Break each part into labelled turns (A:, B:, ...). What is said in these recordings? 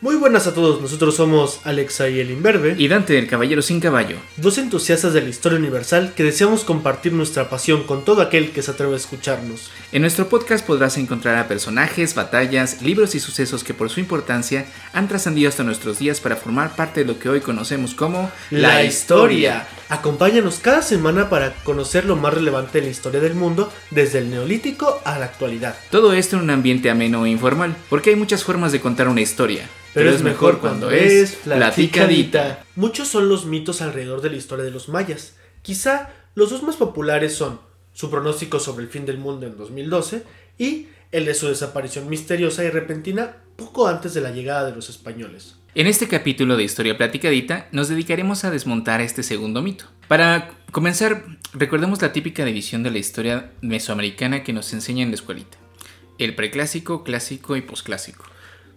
A: Muy buenas a todos, nosotros somos Alexa y el Imberbe,
B: Y Dante, el caballero sin caballo.
A: dos entusiastas de la historia universal que deseamos compartir nuestra pasión con todo aquel que se atreve a escucharnos.
B: En nuestro podcast podrás encontrar a personajes, batallas, libros y sucesos que por su importancia han trascendido hasta nuestros días para formar parte de lo que hoy conocemos como
A: Acompáñanos cada semana para conocer lo más relevante de la historia del mundo, desde el neolítico a la actualidad.
B: Todo esto en un ambiente ameno e informal, porque hay muchas formas de contar una historia.
A: Pero es mejor cuando es platicadita. Muchos son los mitos alrededor de la historia de los mayas. Quizá los dos más populares son su pronóstico sobre el fin del mundo en 2012 y el de su desaparición misteriosa y repentina poco antes de la llegada de los españoles.
B: En este capítulo de Historia Platicadita nos dedicaremos a desmontar este segundo mito. Para comenzar, recordemos la típica división de la historia mesoamericana que nos enseña en la escuelita. El preclásico, clásico y posclásico.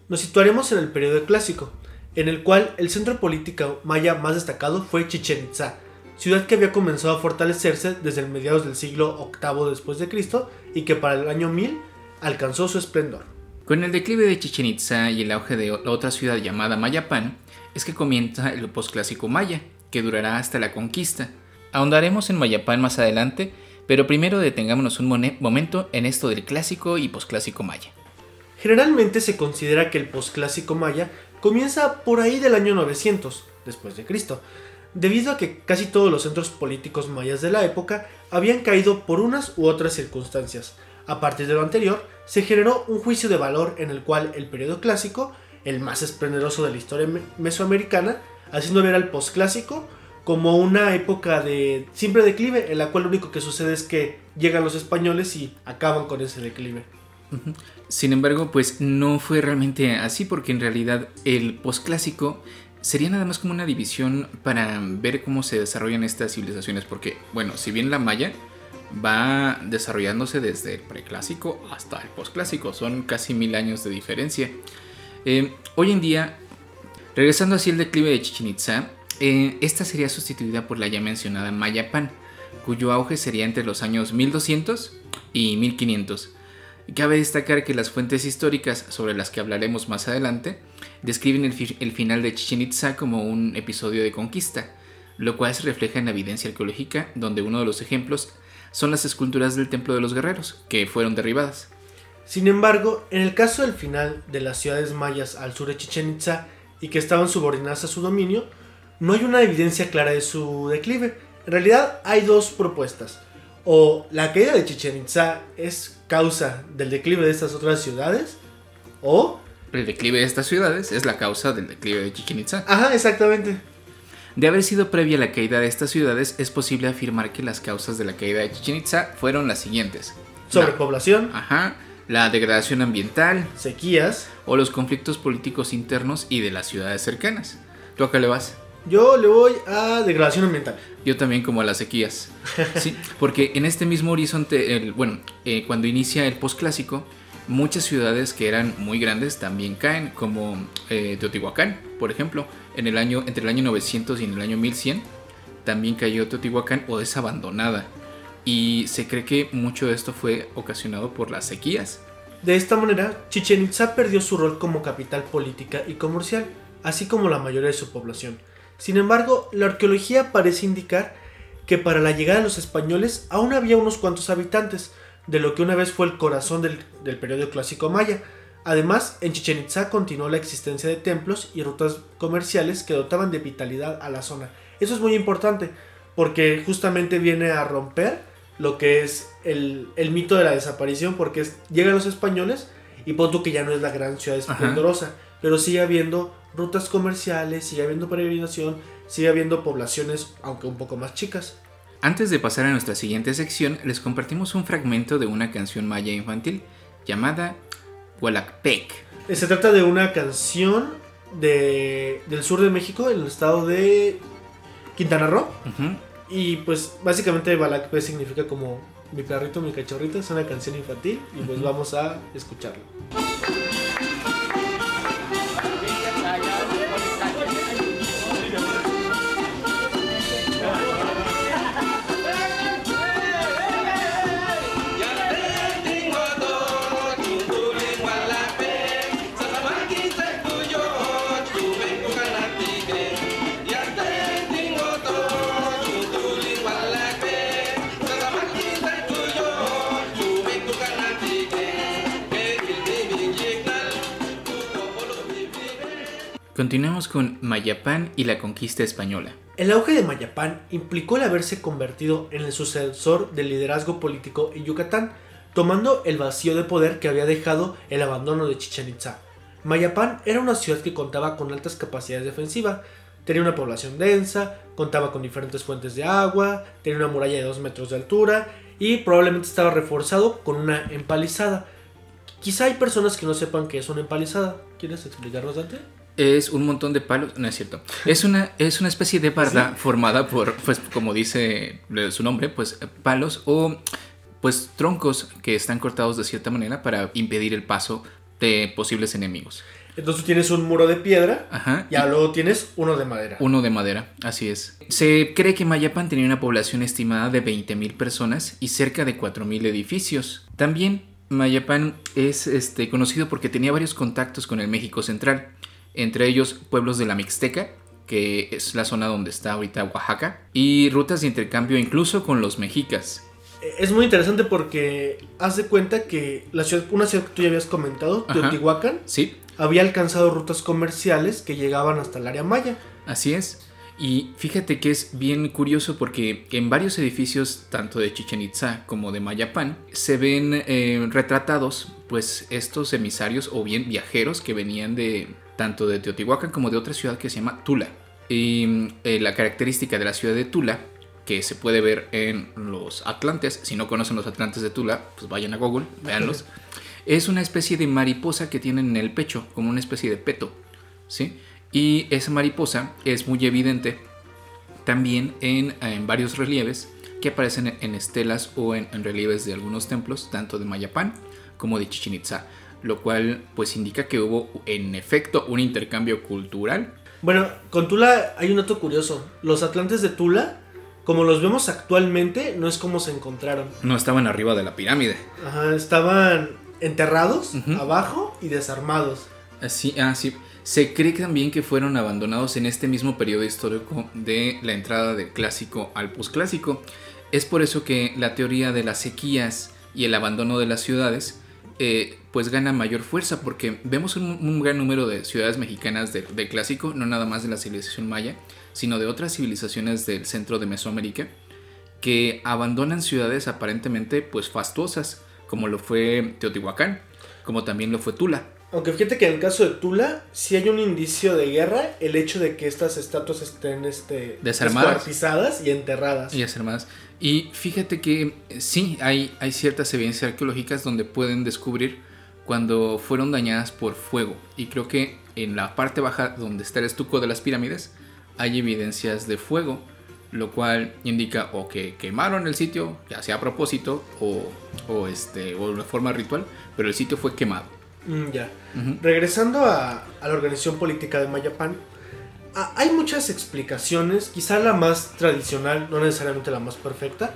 A: Nos situaremos en el periodo clásico, en el cual el centro político maya más destacado fue Chichen Itza, ciudad que había comenzado a fortalecerse desde el mediados del siglo VIII después de Cristo y que para el año 1000 alcanzó su esplendor.
B: Con el declive de Chichen Itza y el auge de otra ciudad llamada Mayapán, es que comienza el posclásico maya, que durará hasta la conquista. Ahondaremos en Mayapán más adelante, pero primero detengámonos un momento en esto del clásico y posclásico maya.
A: Generalmente se considera que el posclásico maya comienza por ahí del año 900 después de Cristo, debido a que casi todos los centros políticos mayas de la época habían caído por unas u otras circunstancias. A partir de lo anterior, se generó un juicio de valor en el cual el periodo clásico, el más esplendoroso de la historia me- mesoamericana, haciendo ver al posclásico como una época de simple declive, en la cual lo único que sucede es que llegan los españoles y acaban con ese declive.
B: Sin embargo, pues no fue realmente así porque en realidad el posclásico sería nada más como una división para ver cómo se desarrollan estas civilizaciones porque, bueno, si bien la maya va desarrollándose desde el preclásico hasta el posclásico, son casi mil años de diferencia. Eh, hoy en día, regresando así al declive de Chichen Itza, eh, esta sería sustituida por la ya mencionada Mayapán, cuyo auge sería entre los años 1200 y 1500. Cabe destacar que las fuentes históricas sobre las que hablaremos más adelante describen el, el final de Chichen Itza como un episodio de conquista, lo cual se refleja en la evidencia arqueológica, donde uno de los ejemplos son las esculturas del Templo de los Guerreros, que fueron derribadas.
A: Sin embargo, en el caso del final de las ciudades mayas al sur de Chichen Itza y que estaban subordinadas a su dominio, no hay una evidencia clara de su declive. En realidad hay dos propuestas. O la caída de Chichen Itza es causa del declive de estas otras ciudades, o...
B: El declive de estas ciudades es la causa del declive de Chichen Itza.
A: Ajá, exactamente.
B: De haber sido previa la caída de estas ciudades, es posible afirmar que las causas de la caída de Chichen Itza fueron las siguientes.
A: Sobrepoblación,
B: La, ajá, la degradación ambiental,
A: sequías.
B: o los conflictos políticos internos y de las ciudades cercanas. ¿Tú a qué le vas?
A: Yo le voy a degradación ambiental.
B: Yo también como a las sequías. Sí, porque en este mismo horizonte, el- bueno, eh, cuando inicia el posclásico, muchas ciudades que eran muy grandes también caen, como eh, Teotihuacán, por ejemplo, en el año, entre el año 900 y en el año 1100, también cayó Teotihuacán o es abandonada. Y se cree que mucho de esto fue ocasionado por las sequías.
A: De esta manera, Chichen Itza perdió su rol como capital política y comercial, así como la mayoría de su población. Sin embargo, la arqueología parece indicar que para la llegada de los españoles aún había unos cuantos habitantes, de lo que una vez fue el corazón del, del periodo clásico maya. Además, en Chichen Itza continuó la existencia de templos y rutas comerciales que dotaban de vitalidad a la zona. Eso es muy importante, porque justamente viene a romper lo que es el, el mito de la desaparición, porque es- llegan los españoles y pon tú que ya no es la gran ciudad esplendorosa, pero sigue habiendo rutas comerciales, sigue habiendo peregrinación, sigue habiendo poblaciones, aunque un poco más chicas.
B: Antes de pasar a nuestra siguiente sección, les compartimos un fragmento de una canción maya infantil llamada Hualacpec.
A: Eh, Se trata de una canción de, del sur de México, en el estado de Quintana Roo, y pues básicamente Balacpe significa como mi perrito, mi cachorrito, es una canción infantil, y pues vamos a escucharlo.
B: Continuamos con Mayapán y la conquista española.
A: El auge de Mayapán implicó el haberse convertido en el sucesor del liderazgo político en Yucatán, tomando el vacío de poder que había dejado el abandono de Chichen Itza. Mayapán era una ciudad que contaba con altas capacidades defensivas, tenía una población densa, contaba con diferentes fuentes de agua, tenía una muralla de 2 metros de altura y probablemente estaba reforzado con una empalizada. Quizá hay personas que no sepan qué es una empalizada. ¿Quieres explicarnos, Dante?
B: Es un montón de palos, no es cierto. Es una, es una especie de barda formada por, pues como dice su nombre, pues palos o pues troncos que están cortados de cierta manera para impedir el paso de posibles enemigos.
A: Entonces tienes un muro de piedra
B: Ajá.
A: y luego tienes uno de madera.
B: Uno de madera, así es. Se cree que Mayapan tenía una población estimada de 20.000 personas y cerca de 4.000 edificios. También Mayapan es este, conocido porque tenía varios contactos con el México Central, entre ellos pueblos de la Mixteca, que es la zona donde está ahorita Oaxaca, y rutas de intercambio incluso con los mexicas.
A: Es muy interesante porque haz de cuenta que la ciudad, una ciudad que tú ya habías comentado,
B: Ajá.
A: Teotihuacán,
B: Sí,
A: había alcanzado rutas comerciales que llegaban hasta el área maya.
B: Así es. Y fíjate que es bien curioso porque en varios edificios, tanto de Chichen Itza como de Mayapán, se ven eh, retratados pues estos emisarios o bien viajeros que venían de tanto de Teotihuacán como de otra ciudad que se llama Tula. Y eh, la característica de la ciudad de Tula, que se puede ver en los Atlantes, si no conocen los Atlantes de Tula, pues vayan a Google, véanlos. Es una especie de mariposa que tienen en el pecho, como una especie de peto, ¿sí? Y esa mariposa es muy evidente también en, en varios relieves que aparecen en, en estelas o en, en relieves de algunos templos, tanto de Mayapán como de Chichen Itza, lo cual pues indica que hubo en efecto un intercambio cultural.
A: Bueno, con Tula hay un dato curioso. Los atlantes de Tula, como los vemos actualmente, no es como se encontraron.
B: No estaban arriba de la pirámide.
A: Ajá, estaban enterrados abajo y desarmados.
B: Así, ah, sí. Se cree también que fueron abandonados en este mismo periodo histórico de la entrada del clásico al posclásico. Es por eso que la teoría de las sequías y el abandono de las ciudades eh, pues gana mayor fuerza porque vemos un, un gran número de ciudades mexicanas de, de clásico, no nada más de la civilización maya, sino de otras civilizaciones del centro de Mesoamérica que abandonan ciudades aparentemente pues fastuosas, como lo fue Teotihuacán, como también lo fue Tula.
A: Aunque fíjate que en el caso de Tula, sí hay un indicio de guerra, el hecho de que estas estatuas estén este,
B: Desarmadas.
A: y enterradas.
B: Y más. Y fíjate que eh, sí, hay, hay ciertas evidencias arqueológicas donde pueden descubrir cuando fueron dañadas por fuego. Y creo que en la parte baja donde está el estuco de las pirámides hay evidencias de fuego, lo cual indica o que quemaron el sitio, ya sea a propósito o, o, este, o de forma ritual, pero el sitio fue quemado.
A: Mm, ya. Regresando a, a la organización política de Mayapán, a- hay muchas explicaciones, quizá la más tradicional, no necesariamente la más perfecta,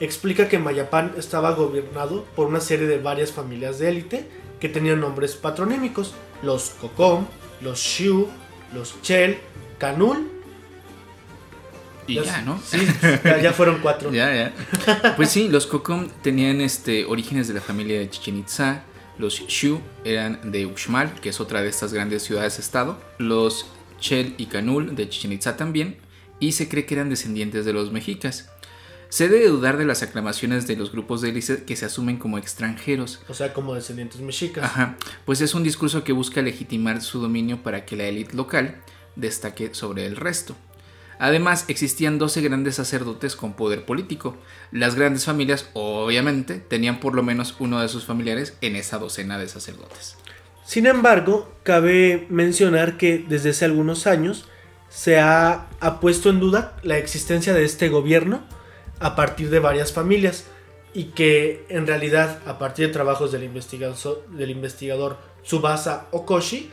A: explica que Mayapán estaba gobernado por una serie de varias familias de élite que tenían nombres patronímicos, los Cocom, los Xiu, los Chel, Canul,
B: Y ya, ¿no?
A: Sí, ya, ya fueron cuatro.
B: Ya, ya. Pues sí, los Kokom tenían este, orígenes de la familia de Chichen Itza. Los Shu eran de Uxmal, que es otra de estas grandes ciudades-estado. Los Chel y Canul de Chichen Itza también. Y se cree que eran descendientes de los mexicas. Se debe dudar de las aclamaciones de los grupos de élite que se asumen como extranjeros.
A: O sea, como descendientes mexicas.
B: Ajá, pues es un discurso que busca legitimar su dominio para que la élite local destaque sobre el resto. Además, existían 12 grandes sacerdotes con poder político. Las grandes familias, obviamente, tenían por lo menos uno de sus familiares en esa docena de sacerdotes.
A: Sin embargo, cabe mencionar que desde hace algunos años se ha, ha puesto en duda la existencia de este gobierno a partir de varias familias y que en realidad a partir de trabajos del investigador, del investigador Tsubasa Okoshi,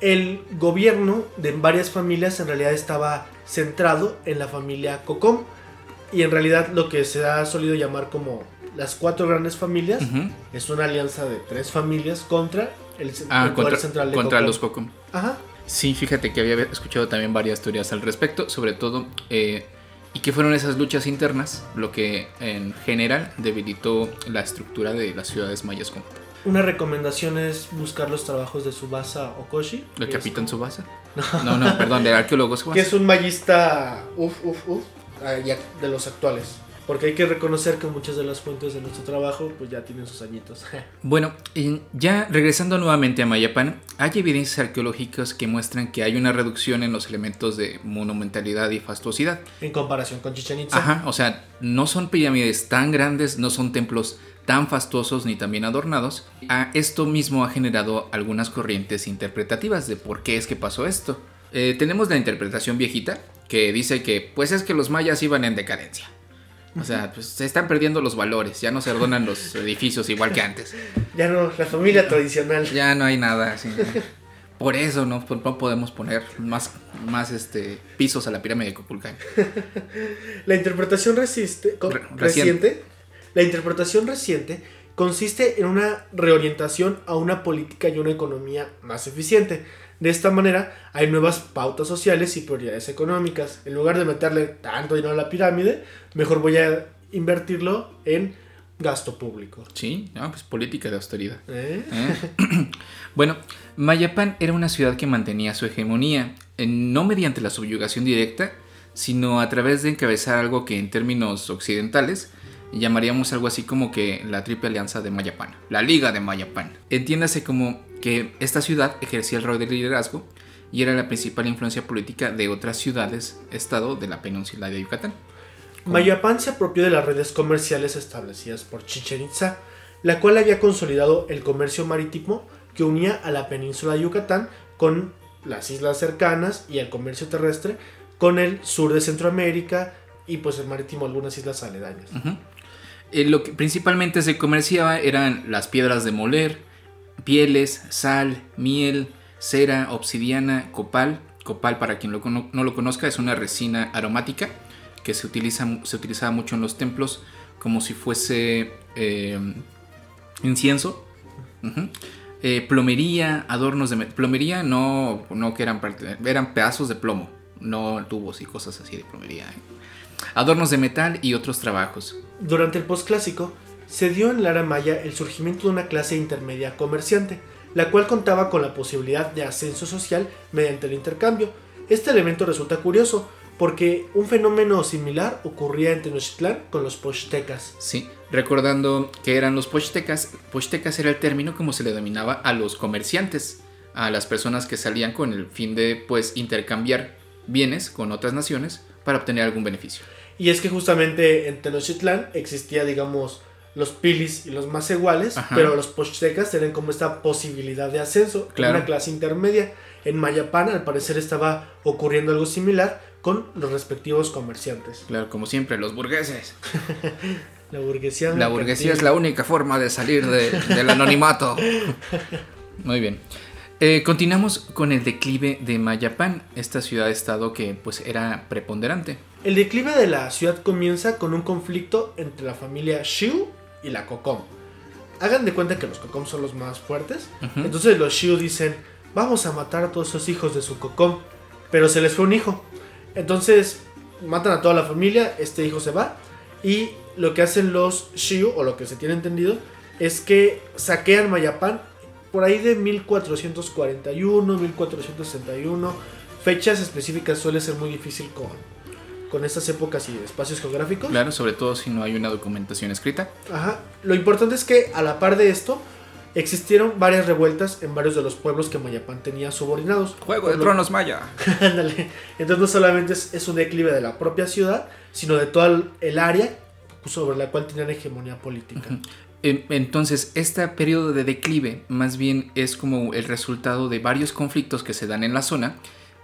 A: el gobierno de varias familias en realidad estaba centrado en la familia Kokom y en realidad lo que se ha solido llamar como las cuatro grandes familias es una alianza de tres familias contra el,
B: Ah,
A: el
B: contra,
A: central de
B: contra
A: Kokom.
B: los Kokom.
A: Ajá.
B: Sí, fíjate que había escuchado también varias teorías al respecto, sobre todo, eh, y que fueron esas luchas internas lo que en general debilitó la estructura de las ciudades mayas. como-
A: Una recomendación es buscar los trabajos de Subasa Okoshi.
B: ¿El
A: que es
B: capitán
A: como-
B: Subasa? No, no, perdón, de arqueólogo
A: Que
B: Subasa.
A: es un magista uf, uf, uf, ah, de los actuales. Porque hay que reconocer que muchas de las fuentes de nuestro trabajo pues ya tienen sus añitos.
B: Bueno, ya regresando nuevamente a Mayapán, hay evidencias arqueológicas que muestran que hay una reducción en los elementos de monumentalidad y fastuosidad.
A: en comparación con Chichen Itza.
B: Ajá, o sea, no son pirámides tan grandes, no son templos tan fastuosos ni tan bien adornados. A esto mismo ha generado algunas corrientes interpretativas de por qué es que pasó esto. Eh, tenemos la interpretación viejita que dice que pues es que los mayas iban en decadencia. O sea, pues se están perdiendo los valores, ya no se adornan los edificios igual que antes.
A: Ya no, la familia tradicional.
B: Ya no hay nada así. Por eso no, no podemos poner más, más este, pisos a la pirámide de Kukulcán.
A: La interpretación resiste,
B: Re-
A: reciente. La interpretación reciente consiste en una reorientación a una política y una economía más eficiente. De esta manera hay nuevas pautas sociales y prioridades económicas. En lugar de meterle tanto dinero a la pirámide, mejor voy a invertirlo en gasto público.
B: Sí, no, pues política de austeridad.
A: ¿Eh?
B: ¿eh? bueno, Mayapán era una ciudad que mantenía su hegemonía, eh, no mediante la subyugación directa, sino a través de encabezar algo que en términos occidentales llamaríamos algo así como que la triple alianza de Mayapán, la Liga de Mayapán. Entiéndase como que esta ciudad ejercía el rol de liderazgo y era la principal influencia política de otras ciudades, estado de la península de Yucatán.
A: Mayapán se apropió de las redes comerciales establecidas por Chichen Itza, la cual había consolidado el comercio marítimo que unía a la península de Yucatán con las islas cercanas y el comercio terrestre con el sur de Centroamérica y pues el marítimo algunas islas aledañas.
B: Eh, lo que principalmente se comerciaba eran las piedras de moler, pieles, sal, miel, cera, obsidiana, copal. Copal, para quien no lo conozca, es una resina aromática que se, utiliza, se utilizaba mucho en los templos como si fuese eh, incienso. Eh, plomería, adornos de... me- Plomería no, no que eran, eran pedazos de plomo, no tubos y cosas así de plomería. ¿eh? Adornos de metal y otros trabajos.
A: Durante el posclásico se dio en la era maya el surgimiento de una clase intermedia comerciante, la cual contaba con la posibilidad de ascenso social mediante el intercambio. Este elemento resulta curioso porque un fenómeno similar ocurría en Tenochtitlán con los pochtecas.
B: Sí, recordando que eran los pochtecas. Pochtecas era el término como se le denominaba a los comerciantes, a las personas que salían con el fin de pues intercambiar bienes con otras naciones para obtener algún beneficio.
A: Y es que justamente en Tenochtitlán existía, digamos, los pilis y los más iguales,
B: Ajá.
A: pero los pochtecas tenían como esta posibilidad de ascenso, en
B: Claro.
A: una clase intermedia. En Mayapán, al parecer, estaba ocurriendo algo similar con los respectivos comerciantes.
B: Claro, como siempre, los burgueses.
A: La burguesía.
B: La burguesía es la única forma de salir de- del anonimato. Muy bien. Eh, continuamos con el declive de Mayapán, esta ciudad-estado que pues era preponderante.
A: El declive de la ciudad comienza con un conflicto entre la familia Xiu y la Kokom. Hagan de cuenta que los Kokom son los más fuertes. Entonces los Xiu dicen, vamos a matar a todos esos hijos de su Kokom. Pero se les fue un hijo. Entonces matan a toda la familia, este hijo se va. Y lo que hacen los Xiu, o lo que se tiene entendido, es que saquean Mayapán por ahí de 1441, 1461. Fechas específicas suele ser muy difícil con, con estas épocas y espacios geográficos.
B: Claro, sobre todo si no hay una documentación escrita.
A: Ajá. Lo importante es que a la par de esto existieron varias revueltas en varios de los pueblos que Mayapán tenía subordinados.
B: Juego de
A: lo-
B: Tronos Maya.
A: Ándale. Entonces no solamente es, es un declive de la propia ciudad, sino de todo el, área sobre la cual tenían hegemonía política.
B: Entonces, este periodo de declive más bien es como el resultado de varios conflictos que se dan en la zona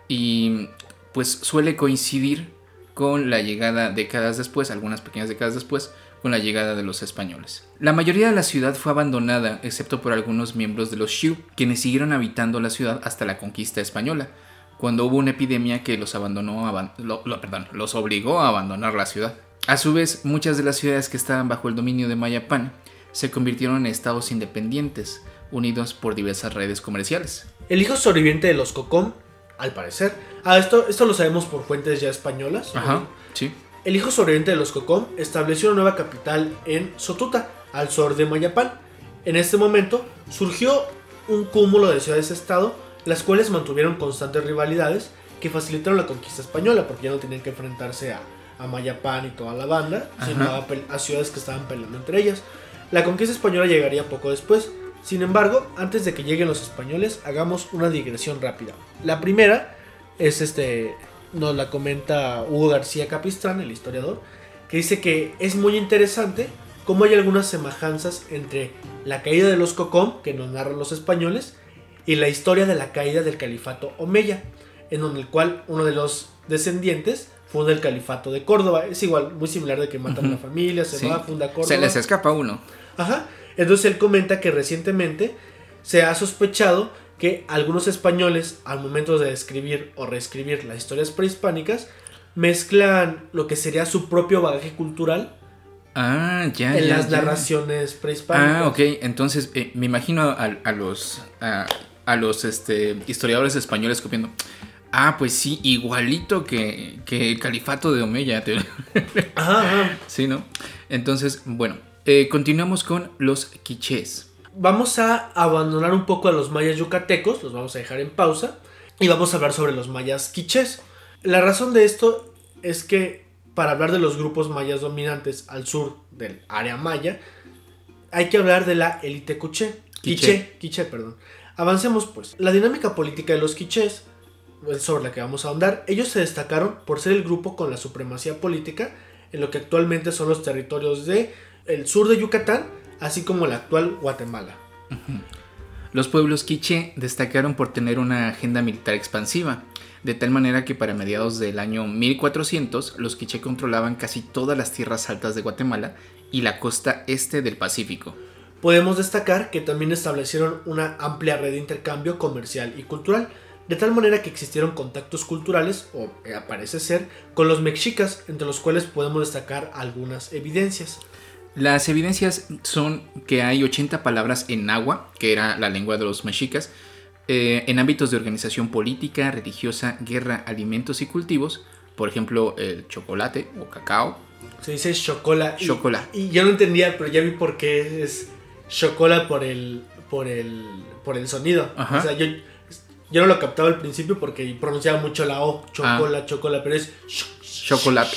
B: y pues suele coincidir con la llegada décadas después, algunas pequeñas décadas después, con la llegada de los españoles. La mayoría de la ciudad fue abandonada, excepto por algunos miembros de los Xiu, quienes siguieron habitando la ciudad hasta la conquista española, cuando hubo una epidemia que los obligó a abandonar la ciudad. A su vez, muchas de las ciudades que estaban bajo el dominio de Mayapán se convirtieron en estados independientes, unidos por diversas redes comerciales.
A: El hijo sobreviviente de los Cocom, al parecer, ah, esto, esto lo sabemos por fuentes ya españolas.
B: Ajá, sí.
A: El hijo sobreviviente de los Cocom estableció una nueva capital en Sotuta, al sur de Mayapán. En este momento surgió un cúmulo de ciudades-estado, las cuales mantuvieron constantes rivalidades que facilitaron la conquista española, porque ya no tenían que enfrentarse a, a Mayapán y toda la banda, sino a, a ciudades que estaban peleando entre ellas. La conquista española llegaría poco después. Sin embargo, antes de que lleguen los españoles, hagamos una digresión rápida. La primera es este, nos la comenta Hugo García Capistrán, el historiador, que dice que es muy interesante cómo hay algunas semejanzas entre la caída de los Cocom, que nos narran los españoles, y la historia de la caída del califato Omeya, en donde el cual uno de los descendientes funda el califato de Córdoba. Es igual, muy similar de que matan a la familia, se
B: Sí.
A: va, funda Córdoba.
B: Se les escapa uno.
A: Ajá. Entonces él comenta que recientemente se ha sospechado que algunos españoles, al momento de escribir o reescribir las historias prehispánicas, mezclan lo que sería su propio bagaje cultural
B: Ah, ya,
A: en
B: ya,
A: las
B: ya.
A: narraciones prehispánicas.
B: Ah, ok. Entonces, eh, me imagino a, a los, a, a los este, historiadores españoles copiando. Ah, pues sí, igualito que, que el califato de Omeya. te-
A: Ajá, ajá.
B: sí, ¿no? Entonces, bueno, eh, continuamos con los quichés.
A: Vamos a abandonar un poco a los mayas yucatecos, los vamos a dejar en pausa, y vamos a hablar sobre los mayas quichés. La razón de esto es que para hablar de los grupos mayas dominantes al sur del área maya, hay que hablar de la élite quiché.
B: Quiché.
A: Quiché, perdón. Avancemos pues. La dinámica política de los quichés, sobre la que vamos a ahondar, ellos se destacaron por ser el grupo con la supremacía política en lo que actualmente son los territorios de el sur de Yucatán, así como el actual Guatemala.
B: Los pueblos quiché destacaron por tener una agenda militar expansiva, de tal manera que para mediados del año 1400 los quiché controlaban casi todas las tierras altas de Guatemala y la costa este del Pacífico.
A: Podemos destacar que también establecieron una amplia red de intercambio comercial y cultural, de tal manera que existieron contactos culturales, o eh, parece ser, con los mexicas, entre los cuales podemos destacar algunas evidencias.
B: Las evidencias son que hay 80 palabras en náhuatl, que era la lengua de los mexicas, eh, en ámbitos de organización política, religiosa, guerra, alimentos y cultivos, por ejemplo, el chocolate o cacao.
A: Se dice chocola. y-
B: Chocola.
A: Y, yo no entendía, pero ya vi por qué es chocola por el, por el, por el sonido.
B: Ajá.
A: O sea, yo, yo no lo captaba al principio porque pronunciaba mucho la O, chocola, chocola, pero es...
B: Chocolate.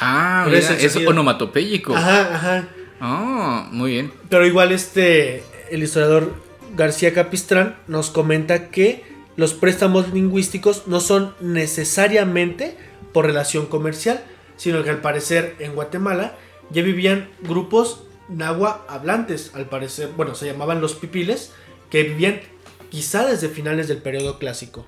B: Ah, mira,
A: es
B: onomatopéyico.
A: Ajá, ajá.
B: Ah, muy bien.
A: Pero igual este, el historiador García Capistrán nos comenta que los préstamos lingüísticos no son necesariamente por relación comercial, sino que al parecer en Guatemala ya vivían grupos nahua hablantes, al parecer, bueno, se llamaban los pipiles, que vivían quizá desde finales del periodo clásico.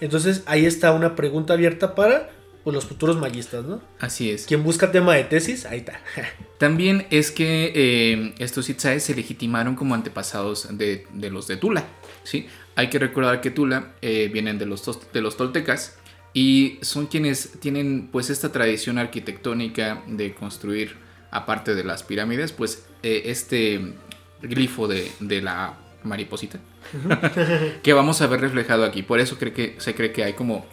A: Entonces ahí está una pregunta abierta para pues, los futuros mayistas, ¿no?
B: Así es.
A: Quien busca tema de tesis, ahí está.
B: También es que eh, estos Itzaes se legitimaron como antepasados de, de los de Tula. ¿sí? Hay que recordar que Tula eh, vienen de los, de los toltecas y son quienes tienen pues esta tradición arquitectónica de construir, aparte de las pirámides, pues eh, este glifo de, de la mariposita que vamos a ver reflejado aquí. Por eso cree que, se cree que hay como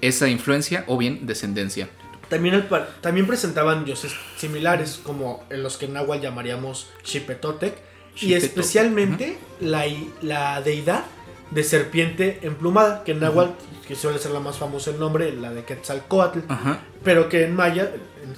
B: esa influencia o bien descendencia.
A: También, también presentaban dioses similares, como en los que en náhuatl llamaríamos Xipetotec, y especialmente la, la deidad de serpiente emplumada, que en náhuatl, que suele ser la más famosa el nombre, la de Quetzalcoatl, pero que en maya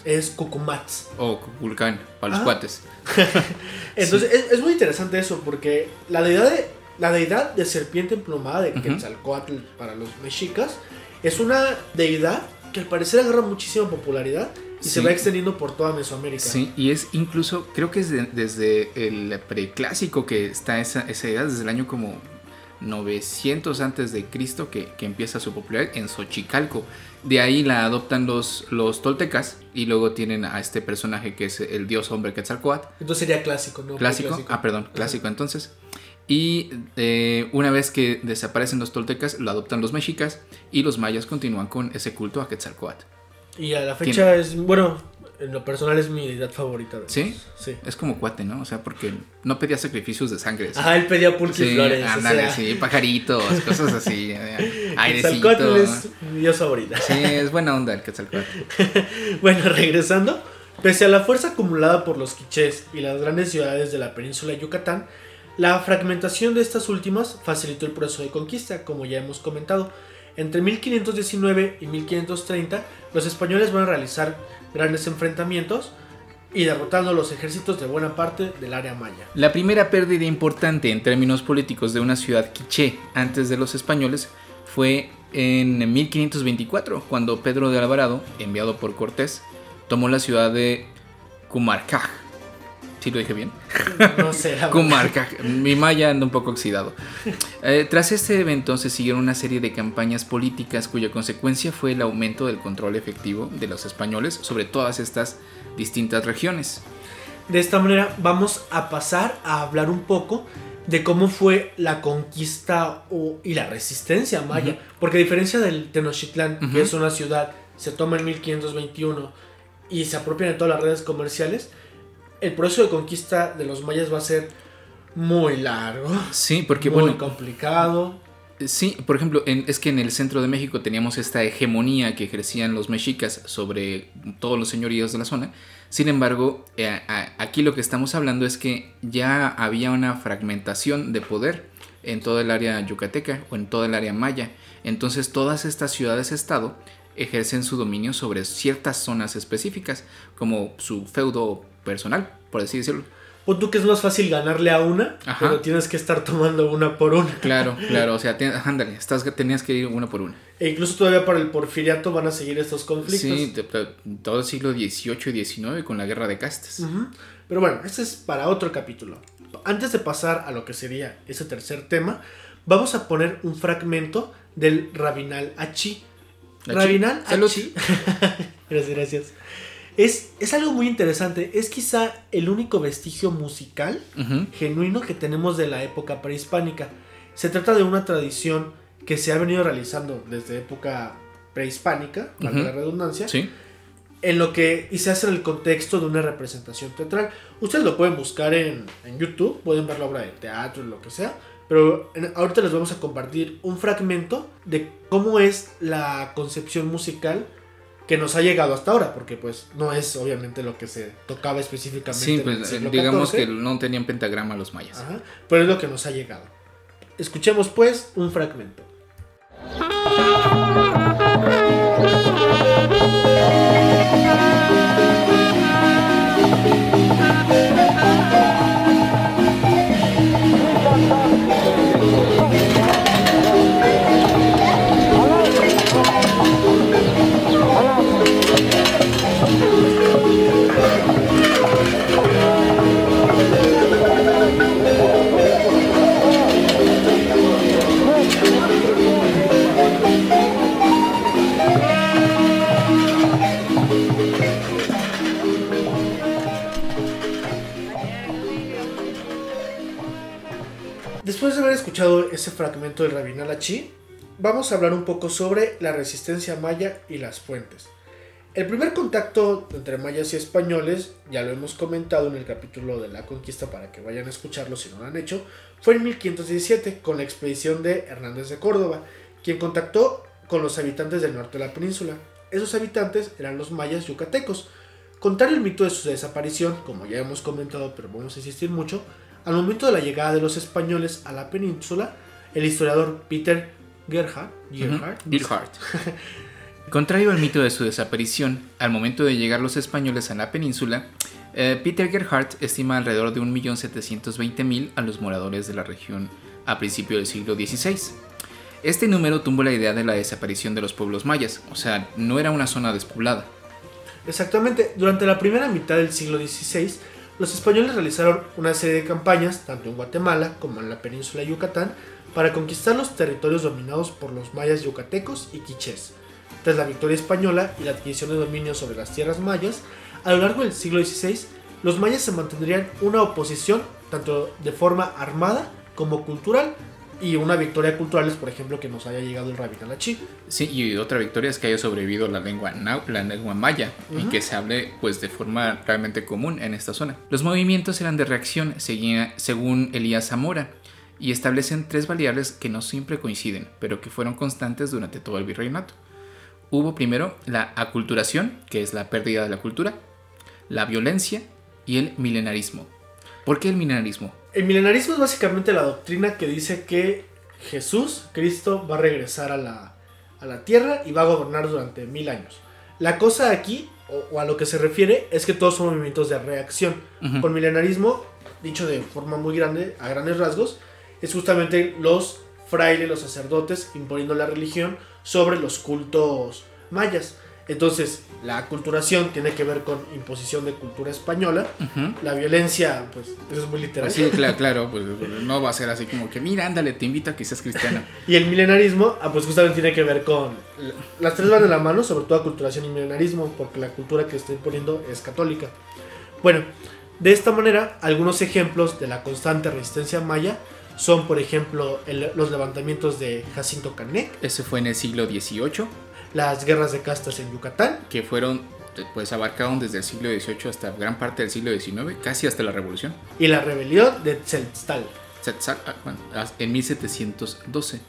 A: es Cucumatz.
B: O Vulcán, para los
A: Ah.
B: cuates.
A: Entonces es, es muy interesante eso, porque la deidad de, la deidad de serpiente emplumada de. Quetzalcoatl para los mexicas es una deidad que al parecer agarra muchísima popularidad y se va extendiendo por toda Mesoamérica.
B: Sí, y es incluso, creo que es de- desde el preclásico que está esa, esa edad, desde el año como 900 antes de Cristo que, que empieza su popularidad en Xochicalco. De ahí la adoptan los, los toltecas y luego tienen a este personaje que es el dios hombre Quetzalcoatl.
A: Entonces sería clásico, ¿no?
B: Clásico.
A: Clásico.
B: Ah, perdón, clásico entonces. Y eh, una vez que desaparecen los toltecas, lo adoptan los mexicas y los mayas continúan con ese culto a Quetzalcoatl.
A: Y a la fecha es, bueno, en lo personal es mi deidad favorita. de
B: ¿Sí?
A: Sí.
B: Es como cuate, ¿no? O sea, porque no pedía sacrificios de sangre. ¿sí?
A: Ajá, él pedía pulque y
B: Sí,
A: flores. o
B: ándale,
A: sea,
B: sí, pajaritos, cosas así, eh,
A: Quetzalcóatl
B: airecito.
A: es mi dios favorita.
B: Sí, es buena onda el Quetzalcóatl.
A: Bueno, regresando, Pese a la fuerza acumulada por los quichés y las grandes ciudades de la península de Yucatán, la fragmentación de estas últimas facilitó el proceso de conquista, como ya hemos comentado. Entre 1519 y 1530, los españoles van a realizar grandes enfrentamientos y derrotando los ejércitos de buena parte del área maya.
B: La primera pérdida importante en términos políticos de una ciudad quiché antes de los españoles fue en 1524, cuando Pedro de Alvarado, enviado por Cortés, tomó la ciudad de Cumarcaj. ¿Sí lo dije bien?
A: No sé.
B: Cumarcaj. Mi maya anda un poco oxidado. Eh, tras este evento se siguieron una serie de campañas políticas cuya consecuencia fue el aumento del control efectivo de los españoles sobre todas estas distintas regiones.
A: De esta manera vamos a pasar a hablar un poco de cómo fue la conquista y la resistencia maya. Porque a diferencia del Tenochtitlán, que es una ciudad, se toma en 1521 y se apropian de todas las redes comerciales, el proceso de conquista de los mayas va a ser muy largo.
B: Sí, porque
A: muy
B: bueno.
A: complicado.
B: Sí, por ejemplo, es que en el centro de México teníamos esta hegemonía que ejercían los mexicas sobre todos los señoríos de la zona. Sin embargo, eh, aquí lo que estamos hablando es que ya había una fragmentación de poder en toda el área yucateca o en toda el área maya. Entonces todas estas ciudades-estado ejercen su dominio sobre ciertas zonas específicas, como su feudo personal, por así decirlo.
A: Pues tú que es más fácil ganarle a una, pero tienes que estar tomando una por una.
B: Claro, claro, o sea, ándale, estás, tenías que ir una por una.
A: E incluso todavía para el porfiriato van a seguir estos conflictos.
B: Sí, todo el siglo XVIII y XIX con la guerra de castas.
A: Pero bueno, este es para otro capítulo. Antes de pasar a lo que sería ese tercer tema, vamos a poner un fragmento del Rabinal Achi. Rabinal Achi. gracias, gracias. Es, algo muy interesante. Es quizá el único vestigio musical genuino que tenemos de la época prehispánica. Se trata de una tradición que se ha venido realizando desde época prehispánica, para la redundancia. En lo que, y se hace en el contexto de una representación teatral. Ustedes lo pueden buscar en, YouTube, pueden ver la obra de teatro, lo que sea. Pero ahorita les vamos a compartir un fragmento de cómo es la concepción musical que nos ha llegado hasta ahora, porque pues no es obviamente lo que se tocaba específicamente.
B: Sí, pues digamos que no tenían pentagrama los mayas.
A: pero es lo que nos ha llegado. Escuchemos pues un fragmento. Después de haber escuchado ese fragmento del Rabinal Achi, vamos a hablar un poco sobre la resistencia maya y las fuentes. El primer contacto entre mayas y españoles, ya lo hemos comentado en el capítulo de la conquista para que vayan a escucharlo si no lo han hecho, fue en 1517 con la expedición de Hernández de Córdoba, quien contactó con los habitantes del norte de la península. Esos habitantes eran los mayas yucatecos. Contrario al mito de su desaparición, como ya hemos comentado pero vamos a insistir mucho, al momento de la llegada de los españoles a la península, el historiador Peter Gerhardt,
B: Gerhardt, Contrario al mito de su desaparición, al momento de llegar los españoles a la península, eh, Peter Gerhardt estima alrededor de 1.720.000 a los moradores de la región a principios del siglo XVI. Este número tumbó la idea de la desaparición de los pueblos mayas, o sea, no era una zona despoblada.
A: Exactamente, durante la primera mitad del siglo XVI, los españoles realizaron una serie de campañas, tanto en Guatemala como en la península de Yucatán, para conquistar los territorios dominados por los mayas yucatecos y quichés. Tras la victoria española y la adquisición de dominio sobre las tierras mayas, a lo largo del siglo XVI, los mayas se mantendrían una oposición tanto de forma armada como cultural y una victoria cultural es, por ejemplo, que nos haya llegado el Rabin Achi.
B: Sí, y otra victoria es que haya sobrevivido la lengua, la lengua maya y que se hable pues de forma realmente común en esta zona. Los movimientos eran de reacción según Elías Zamora y establecen tres variables que no siempre coinciden, pero que fueron constantes durante todo el virreinato. Hubo primero la aculturación, que es la pérdida de la cultura. la violencia y el milenarismo. ¿Por qué el milenarismo?
A: El milenarismo es básicamente la doctrina que dice que Jesús, Cristo, va a regresar a la, a la tierra y va a gobernar durante mil años. La cosa aquí, o, a lo que se refiere, es que todos son movimientos de reacción. Con milenarismo, dicho de forma muy grande, a grandes rasgos, es justamente los frailes, los sacerdotes, imponiendo la religión sobre los cultos mayas. Entonces, la aculturación tiene que ver con imposición de cultura española. La violencia, pues, eso es muy literal.
B: Así, claro, claro, pues no va a ser así como que, mira, ándale, te invito a que seas cristiano.
A: Y el milenarismo, ah, pues justamente tiene que ver con... Las tres van de la mano, sobre todo aculturación y milenarismo, porque la cultura que estoy poniendo es católica. Bueno, de esta manera, algunos ejemplos de la constante resistencia maya son, por ejemplo, el- los levantamientos de Jacinto Canek,
B: Ese fue en el siglo XVIII,
A: las guerras de castas en Yucatán,
B: que fueron, pues abarcaron desde el siglo XVIII hasta gran parte del siglo XIX, casi hasta la Revolución.
A: y la rebelión de Tzeltal.
B: Tzatzal- ah, en 1712.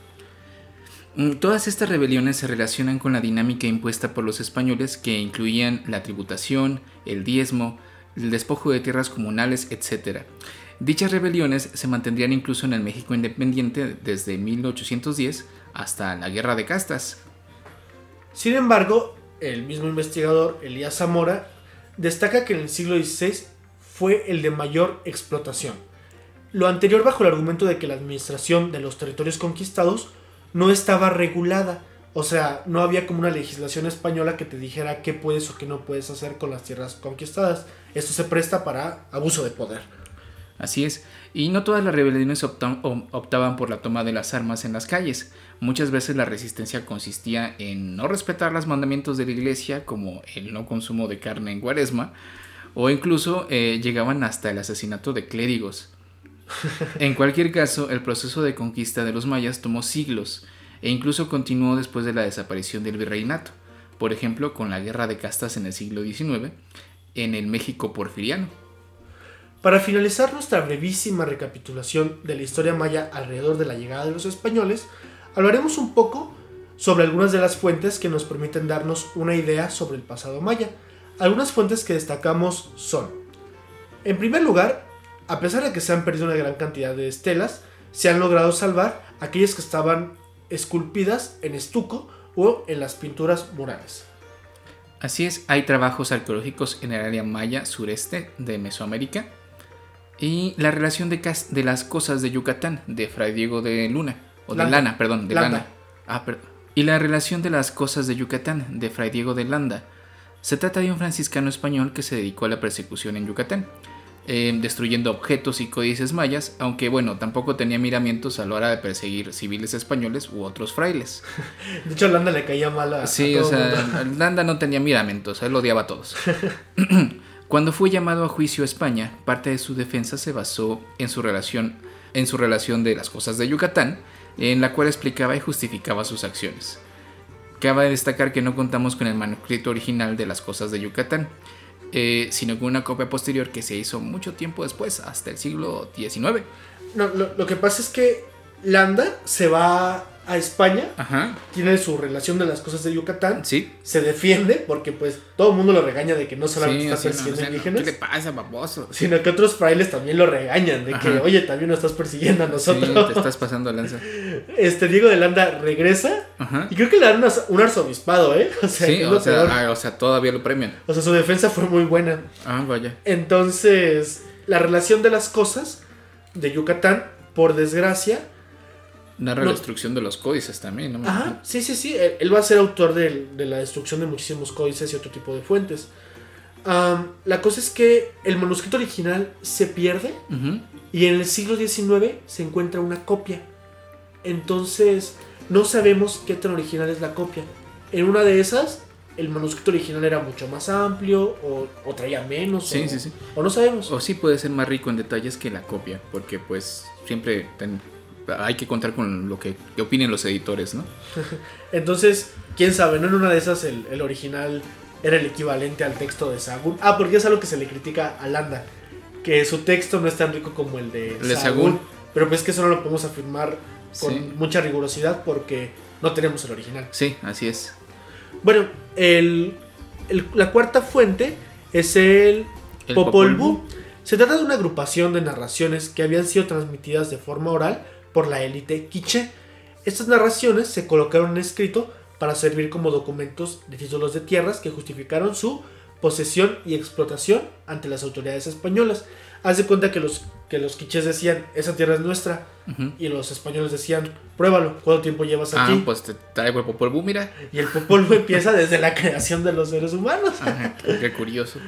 B: Mm, Todas estas rebeliones se relacionan con la dinámica impuesta por los españoles que incluían la tributación, el diezmo, el despojo de tierras comunales, etc. Dichas rebeliones se mantendrían incluso en el México independiente desde 1810 hasta la Guerra de Castas.
A: Sin embargo, el mismo investigador Elías Zamora destaca que en el siglo XVI fue el de mayor explotación. Lo anterior bajo el argumento de que la administración de los territorios conquistados no estaba regulada, o sea, no había como una legislación española que te dijera qué puedes o qué no puedes hacer con las tierras conquistadas. Esto se presta para abuso de poder.
B: Así es, y no todas las rebeliones optaban por la toma de las armas en las calles. Muchas veces la resistencia consistía en no respetar los mandamientos de la iglesia, como el no consumo de carne en cuaresma, o incluso eh, llegaban hasta el asesinato de clérigos. En cualquier caso, el proceso de conquista de los mayas tomó siglos e incluso continuó después de la desaparición del virreinato, por ejemplo con la guerra de castas en el siglo XIX, en el México porfiriano.
A: Para finalizar nuestra brevísima recapitulación de la historia maya alrededor de la llegada de los españoles, hablaremos un poco sobre algunas de las fuentes que nos permiten darnos una idea sobre el pasado maya. Algunas fuentes que destacamos son, en primer lugar, a pesar de que se han perdido una gran cantidad de estelas, se han logrado salvar aquellas que estaban esculpidas en estuco o en las pinturas murales.
B: Así es, hay trabajos arqueológicos en el área maya sureste de Mesoamérica y la relación de, de las cosas de Yucatán de Fray Diego de Luna, o de. Lana, perdón, de
A: Landa.
B: Lana. Ah, perdón. Y la relación de las cosas de Yucatán de Fray Diego de Landa. Se trata de un franciscano español que se dedicó a la persecución en Yucatán, eh, destruyendo objetos y códices mayas, aunque bueno, tampoco tenía miramientos a la hora de perseguir civiles españoles u otros frailes.
A: De hecho, a Landa le caía mal a, a
B: Sí,
A: todo
B: o sea,
A: mundo.
B: Landa no tenía miramentos, él odiaba a todos. Cuando fue llamado a juicio a España, parte de su defensa se basó en su relación, en su relación de las cosas de Yucatán, en la cual explicaba y justificaba sus acciones. Cabe destacar que no contamos con el manuscrito original de las cosas de Yucatán, eh, sino con una copia posterior que se hizo mucho tiempo después, hasta el siglo XIX.
A: No, lo, lo que pasa es que Landa se va a España,
B: Ajá,
A: tiene su relación de las cosas de Yucatán,
B: sí.
A: se defiende porque pues todo el mundo lo regaña de que no solamente
B: Sí,
A: está
B: no,
A: persiguiendo
B: o sea, no,
A: indígenas,
B: ¿Qué le pasa, baboso?
A: sino que otros frailes también lo regañan de que, oye, también nos estás persiguiendo a
B: Sí,
A: nosotros.
B: te estás pasando lanza.
A: Este Diego de Landa regresa
B: Ajá.
A: y creo que le dan una- un arzobispado, ¿eh? O sea,
B: Sí, o sea, ah, o sea, todavía lo premian.
A: O sea, su defensa fue muy buena.
B: Ah, vaya.
A: Entonces, la relación de las cosas de Yucatán, por desgracia,
B: Narra
A: No.
B: la destrucción de los códices también, ¿no?
A: Ajá, sí, sí, sí. Él, él va a ser autor del- de, la destrucción de muchísimos códices y otro tipo de fuentes. Am, la cosa es que el manuscrito original se pierde
B: Ujú.
A: y en el siglo XIX se encuentra una copia. Entonces, no sabemos qué tan original es la copia. En una de esas, el manuscrito original era mucho más amplio o, o traía menos.
B: Sí,
A: o,
B: sí, sí.
A: o no sabemos.
B: O sí puede ser más rico en detalles que la copia, porque pues siempre ten- hay que contar con lo que, que opinen los editores, ¿no?
A: Entonces, quién sabe, ¿no? En una de esas el, el original era el equivalente al texto de Sahagún. Ah, porque es algo que se le critica a Landa. Que su texto no es tan rico como el de,
B: de.
A: Sahagún. Pero pues que eso no lo podemos afirmar con
B: Sí.
A: mucha rigurosidad porque no tenemos el original.
B: Sí, así es.
A: Bueno, el- el- la cuarta fuente es el,
B: El
A: Popol. Vuh. Se trata de una agrupación de narraciones que habían sido transmitidas de forma oral por la élite quiché. Estas narraciones se colocaron en escrito para servir como documentos de títulos de tierras que justificaron su posesión y explotación ante las autoridades españolas. Haz de cuenta que los, que los quichés decían, esa tierra es nuestra, y los españoles decían, pruébalo, ¿cuánto tiempo llevas
B: Ah,
A: aquí?
B: pues te traigo el Popol Vuh, mira.
A: Y el Popol Vuh empieza desde la creación de los seres humanos.
B: Ajá, qué curioso.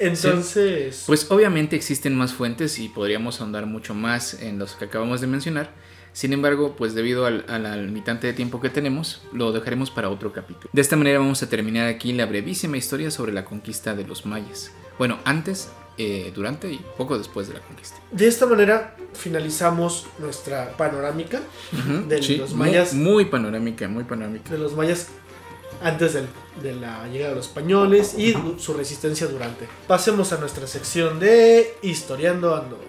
A: Entonces,
B: Pues obviamente existen más fuentes y podríamos ahondar mucho más en los que acabamos de mencionar. Sin embargo, pues debido al, a la limitante de tiempo que tenemos, lo dejaremos para otro capítulo. De esta manera vamos a terminar aquí la brevísima historia sobre la conquista de los mayas. Bueno, antes, eh, durante y poco después de la conquista.
A: de esta manera finalizamos nuestra panorámica de
B: sí,
A: los mayas.
B: Muy, panorámica, muy panorámica.
A: de los mayas antes del- de la llegada de los españoles y su resistencia durante. Pasemos a nuestra sección de Historiando Ando.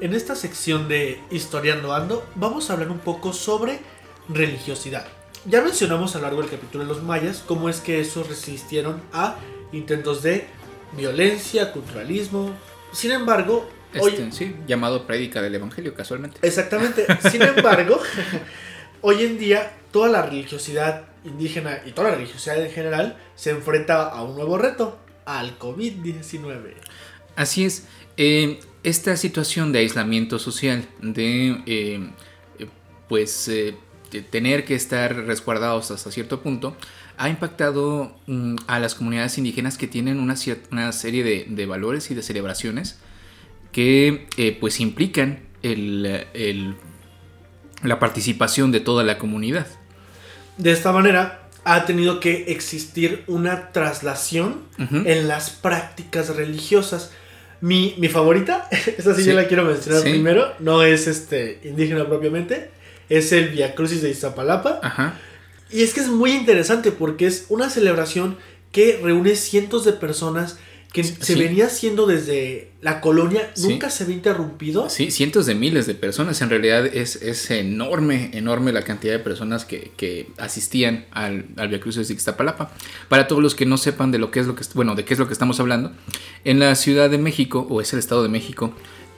A: En esta sección de Historiando Ando vamos a hablar un poco sobre religiosidad. Ya mencionamos a lo largo del capítulo de los mayas cómo es que esos resistieron a intentos de violencia, culturalismo. Sin embargo, hoy,
B: Este, sí, llamado prédica del evangelio, casualmente.
A: Exactamente. Sin embargo, hoy en día toda la religiosidad indígena y toda la religiosidad en general se enfrenta a un nuevo reto, al COVID-19.
B: Así es. eh, esta situación de aislamiento social, de eh, pues eh, de tener que estar resguardados hasta cierto punto, ha impactado mm, a las comunidades indígenas que tienen una, una serie de, de valores y de celebraciones que eh, pues implican el- el- la participación de toda la comunidad.
A: De esta manera ha tenido que existir una traslación en las prácticas religiosas. Mi, mi favorita, esta sí,
B: Sí.
A: yo la quiero mencionar
B: Sí.
A: primero, no es este indígena propiamente, es el Via Crucis de Iztapalapa.
B: Ajá.
A: Y es que es muy interesante porque es una celebración que reúne cientos de personas que se venía haciendo desde la colonia,
B: Sí.
A: nunca se había interrumpido.
B: Sí, cientos de miles de personas. En realidad es, es enorme, enorme la cantidad de personas que, que asistían al, al Via de Ixtapalapa. Para todos los que no sepan de lo que es lo que bueno, de qué es lo que estamos hablando, en la Ciudad de México, o es el Estado de México,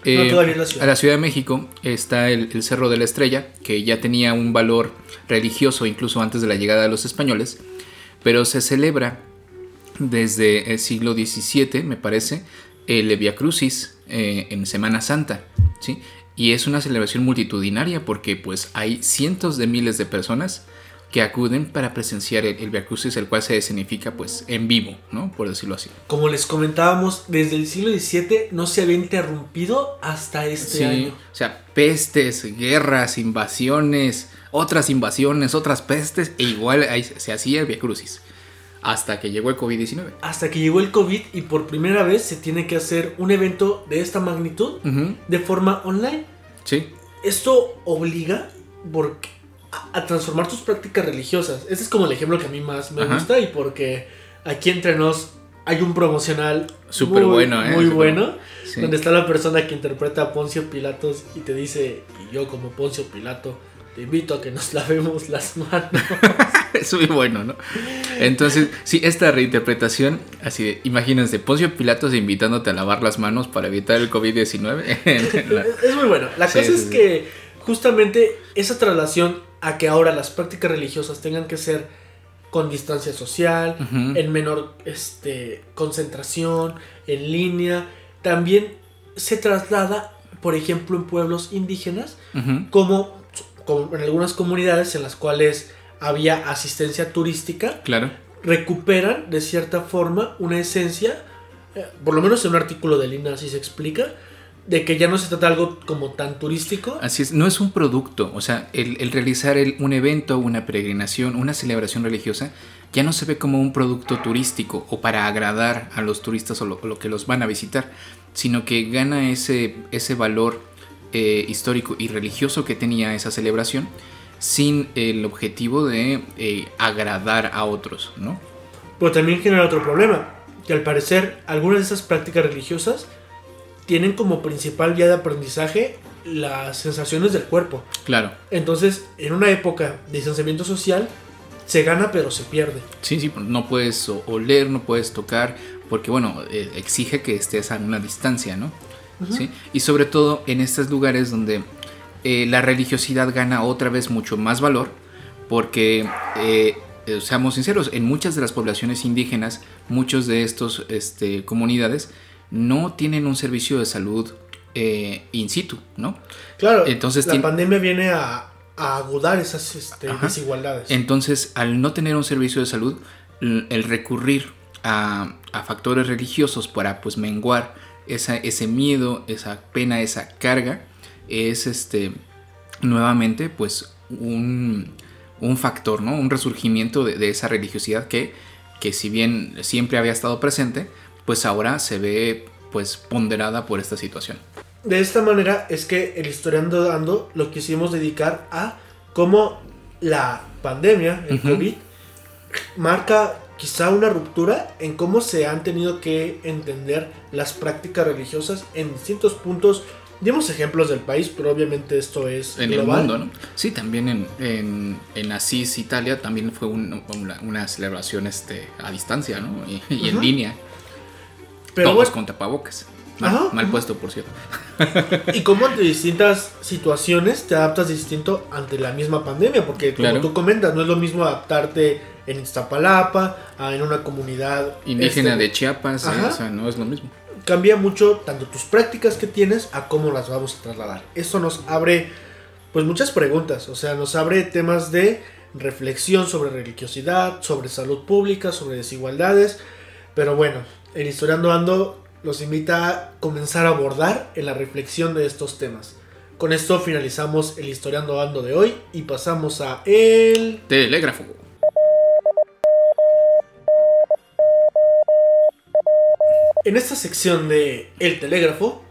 B: eh,
A: la ciudad.
B: a la Ciudad de México está el, el Cerro de la Estrella, que ya tenía un valor religioso incluso antes de la llegada de los españoles, pero se celebra desde el siglo XVII, me parece, el Via Crucis eh, en Semana Santa, ¿sí? Y es una celebración multitudinaria porque pues hay cientos de miles de personas que acuden para presenciar el, el Via Crucis, el cual se escenifica pues en vivo, ¿no? Por decirlo así.
A: Como les comentábamos, desde el siglo XVII no se había interrumpido hasta este
B: Sí,
A: año.
B: o sea, pestes, guerras, invasiones, otras invasiones, otras pestes, e igual ahí se hacía el Via Crucis. Hasta que llegó el COVID-19.
A: Hasta que llegó el COVID y por primera vez se tiene que hacer un evento de esta magnitud de forma online.
B: Sí,
A: Esto obliga porque, a, a transformar tus prácticas religiosas. Este es como el ejemplo que a mí más me
B: Ajá.
A: gusta y porque aquí entre nos hay un promocional
B: Súper
A: muy,
B: bueno, ¿eh?
A: Muy bueno.
B: sí.
A: Donde está la persona que interpreta a Poncio Pilatos y te dice, y yo como Poncio Pilato, te invito a que nos lavemos las manos.
B: es muy bueno, ¿no? Entonces, sí, esta reinterpretación, así de, imagínense, Poncio Pilatos invitándote a lavar las manos para evitar el COVID-19. en la-
A: Es muy bueno. La
B: Sí,
A: cosa
B: sí,
A: es
B: sí.
A: que justamente esa traslación a que ahora las prácticas religiosas tengan que ser con distancia social, en menor este, concentración, en línea, también se traslada, por ejemplo, en pueblos indígenas, como en algunas comunidades en las cuales había asistencia turística,
B: Claro.
A: recuperan de cierta forma una esencia, eh, por lo menos en un artículo de Lina así se explica, de que ya no se trata de algo como tan turístico.
B: Así es, no es un producto, o sea, el, el realizar el- un evento, una peregrinación, una celebración religiosa, ya no se ve como un producto turístico o para agradar a los turistas o lo, lo que los van a visitar, sino que gana ese, ese valor eh, histórico y religioso que tenía esa celebración sin el objetivo de eh, agradar a otros, ¿no?
A: Pero también genera otro problema, que al parecer algunas de esas prácticas religiosas tienen como principal vía de aprendizaje las sensaciones del cuerpo.
B: Claro,
A: Entonces, en una época de distanciamiento social, se gana pero se pierde.
B: Sí, sí, no puedes oler, no puedes tocar, porque bueno, eh, exige que estés a una distancia, ¿no? ¿Sí? Y sobre todo en estos lugares donde eh, la religiosidad gana otra vez mucho más valor, porque, eh, seamos sinceros, en muchas de las poblaciones indígenas, muchos de estos este, comunidades no tienen un servicio de salud in situ, ¿no?
A: Claro, Entonces, la pandemia viene a, a agudar esas este, desigualdades.
B: Entonces, al no tener un servicio de salud, el recurrir a, factores religiosos para pues menguar esa, ese miedo, esa pena, esa carga, es este nuevamente pues un, factor, ¿no? Un resurgimiento de, esa religiosidad que, que si bien siempre había estado presente, pues ahora se ve pues ponderada por esta situación
A: de esta manera es que el historiando dando lo quisimos dedicar a cómo la pandemia, el COVID, marca quizá una ruptura en cómo se han tenido que entender las prácticas religiosas en distintos puntos. Dimos ejemplos del país, pero obviamente esto es
B: en el mundo, ¿no? Sí, también en, en, en Asís, Italia, también fue una, celebración este, a distancia, ¿no? Y, en línea. Pero Todos con tapabocas. Mal, puesto, por cierto.
A: y cómo ante distintas situaciones te adaptas distinto ante la misma pandemia, porque como tú comentas, no es lo mismo adaptarte en Iztapalapa, a en una comunidad
B: indígena este, de Chiapas, eh, o sea, no es lo mismo.
A: Cambia mucho tanto tus prácticas que tienes a cómo las vamos a trasladar. Eso nos abre pues muchas preguntas, o sea, nos abre temas de reflexión sobre religiosidad, sobre salud pública, sobre desigualdades, pero bueno, el historiando ando los invita a comenzar a abordar en la reflexión de estos temas. Con esto finalizamos el Historiando Ando de hoy y pasamos a el
B: telégrafo.
A: En esta sección de El telégrafo,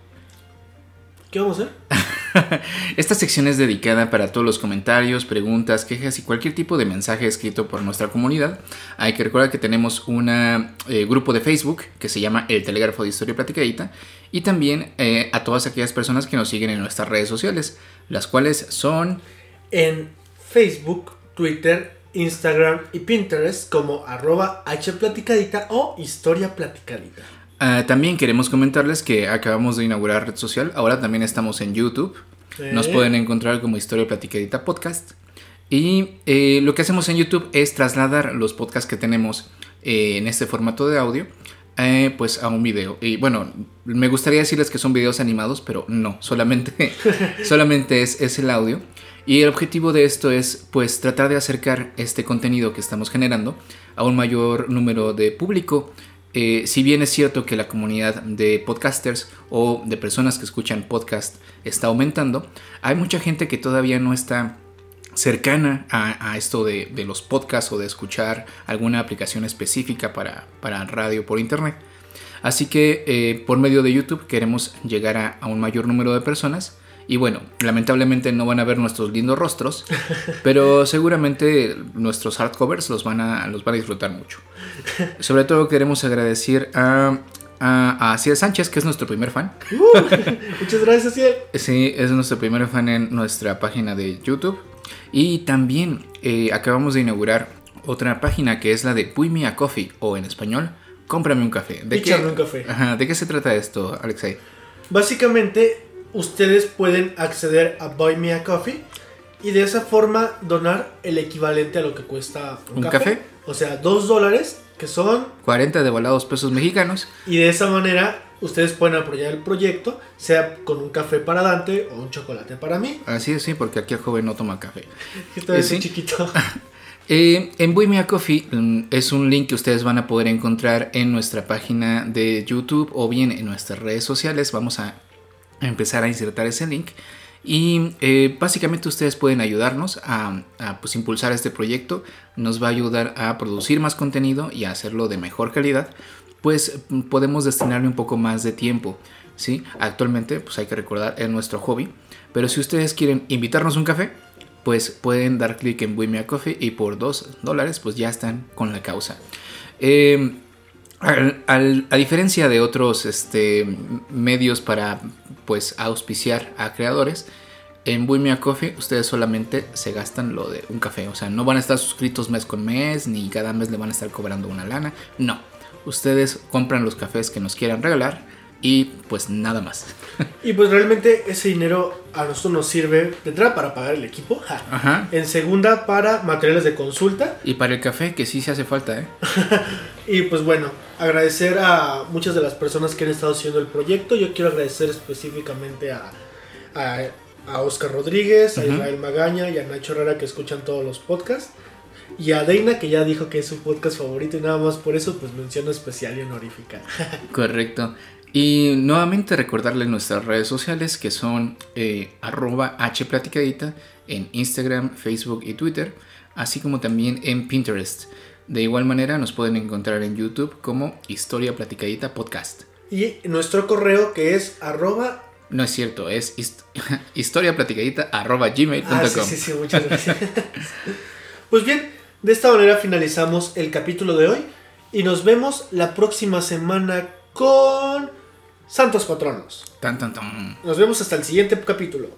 A: ¿qué vamos a hacer?
B: Esta sección es dedicada para todos los comentarios, preguntas, quejas y cualquier tipo de mensaje escrito por nuestra comunidad. Hay que recordar que tenemos un eh, grupo de Facebook que se llama El Telégrafo de Historia Platicadita y también eh, a todas aquellas personas que nos siguen en nuestras redes sociales, las cuales son
A: en Facebook, Twitter, Instagram y Pinterest como arroba hplaticadita o historia platicadita.
B: Ah, también queremos comentarles que acabamos de inaugurar red social. Ahora también estamos en YouTube. Nos pueden encontrar como Historia Platicadita Podcast. Y eh, lo que hacemos en YouTube es trasladar los podcasts que tenemos eh, en este formato de audio eh, pues a un video. Y bueno, me gustaría decirles que son videos animados, pero no, solamente, solamente es, es el audio. Y el objetivo de esto es pues tratar de acercar este contenido que estamos generando a un mayor número de público eh, si bien es cierto que la comunidad de podcasters o de personas que escuchan podcast está aumentando, hay mucha gente que todavía no está cercana a, esto de, los podcasts o de escuchar alguna aplicación específica para, radio por internet. Así que eh, por medio de YouTube queremos llegar a un mayor número de personas y bueno, lamentablemente no van a ver nuestros lindos rostros, pero seguramente nuestros hardcovers los van a, los van a disfrutar mucho. Sobre todo queremos agradecer a, a, Ciel Sánchez, que es nuestro primer fan.
A: Uh, muchas gracias, Ciel.
B: Sí, es nuestro primer fan en nuestra página de YouTube. Y también eh, acabamos de inaugurar otra página que es la de Puy Me a Coffee, o en español, cómprame un café.
A: ¿De qué, un café.
B: ¿De qué se trata esto, Alexei?
A: Básicamente ustedes pueden acceder a Buy Me a Coffee y de esa forma donar el equivalente a lo que cuesta un, café? O sea, dos dólares, que son
B: 40 de volados pesos mexicanos.
A: Y de esa manera ustedes pueden apoyar el proyecto, sea con un café para Dante o un chocolate para mí.
B: Así es, sí, porque aquí el joven no toma café.
A: Esto es ¿Sí? chiquito.
B: Eh, en Buy Me a Coffee mm, es un link que ustedes van a poder encontrar en nuestra página de YouTube o bien en nuestras redes sociales. Vamos a empezar a insertar ese link. Y eh, básicamente ustedes pueden ayudarnos a, pues, impulsar este proyecto. Nos va a ayudar a producir más contenido y a hacerlo de mejor calidad. Pues podemos destinarle un poco más de tiempo. ¿sí? Actualmente, pues hay que recordar, es nuestro hobby. Pero si ustedes quieren invitarnos un café, pues pueden dar clic en Buy Me a Coffee y por 2 dólares pues ya están con la causa. Eh, a diferencia de otros este, medios para pues auspiciar a creadores, En Buimia Coffee ustedes solamente se gastan lo de un café. O sea, no van a estar suscritos mes con mes, ni cada mes le van a estar cobrando una lana. No. Ustedes compran los cafés que nos quieran regalar y pues nada más.
A: Y pues realmente ese dinero a nosotros nos sirve de entrada para pagar el equipo, ja.
B: Ajá.
A: en segunda para materiales de consulta
B: Y para el café, que sí se hace falta, ¿eh?
A: y pues bueno, agradecer a muchas de las personas que han estado haciendo el proyecto. Yo quiero agradecer específicamente a, a, a Oscar Rodríguez, a. Israel Magaña y a Nacho Herrera que escuchan todos los podcasts. Y a Deina que ya dijo que es su podcast favorito y nada más por eso pues mención especial y honorífica.
B: Correcto. Y nuevamente recordarles nuestras redes sociales que son eh, arroba hplaticadita en Instagram, Facebook y Twitter, así como también en Pinterest. De igual manera nos pueden encontrar en YouTube como Historia Platicadita Podcast.
A: Y nuestro correo que es arroba...
B: No es cierto, es hist- historiaplaticadita arroba gmail.com.
A: Ah, sí, sí, sí, muchas gracias. pues bien, de esta manera finalizamos el capítulo de hoy y nos vemos la próxima semana con Santos Patronos.
B: Tan, tan, tan.
A: Nos vemos hasta el siguiente capítulo.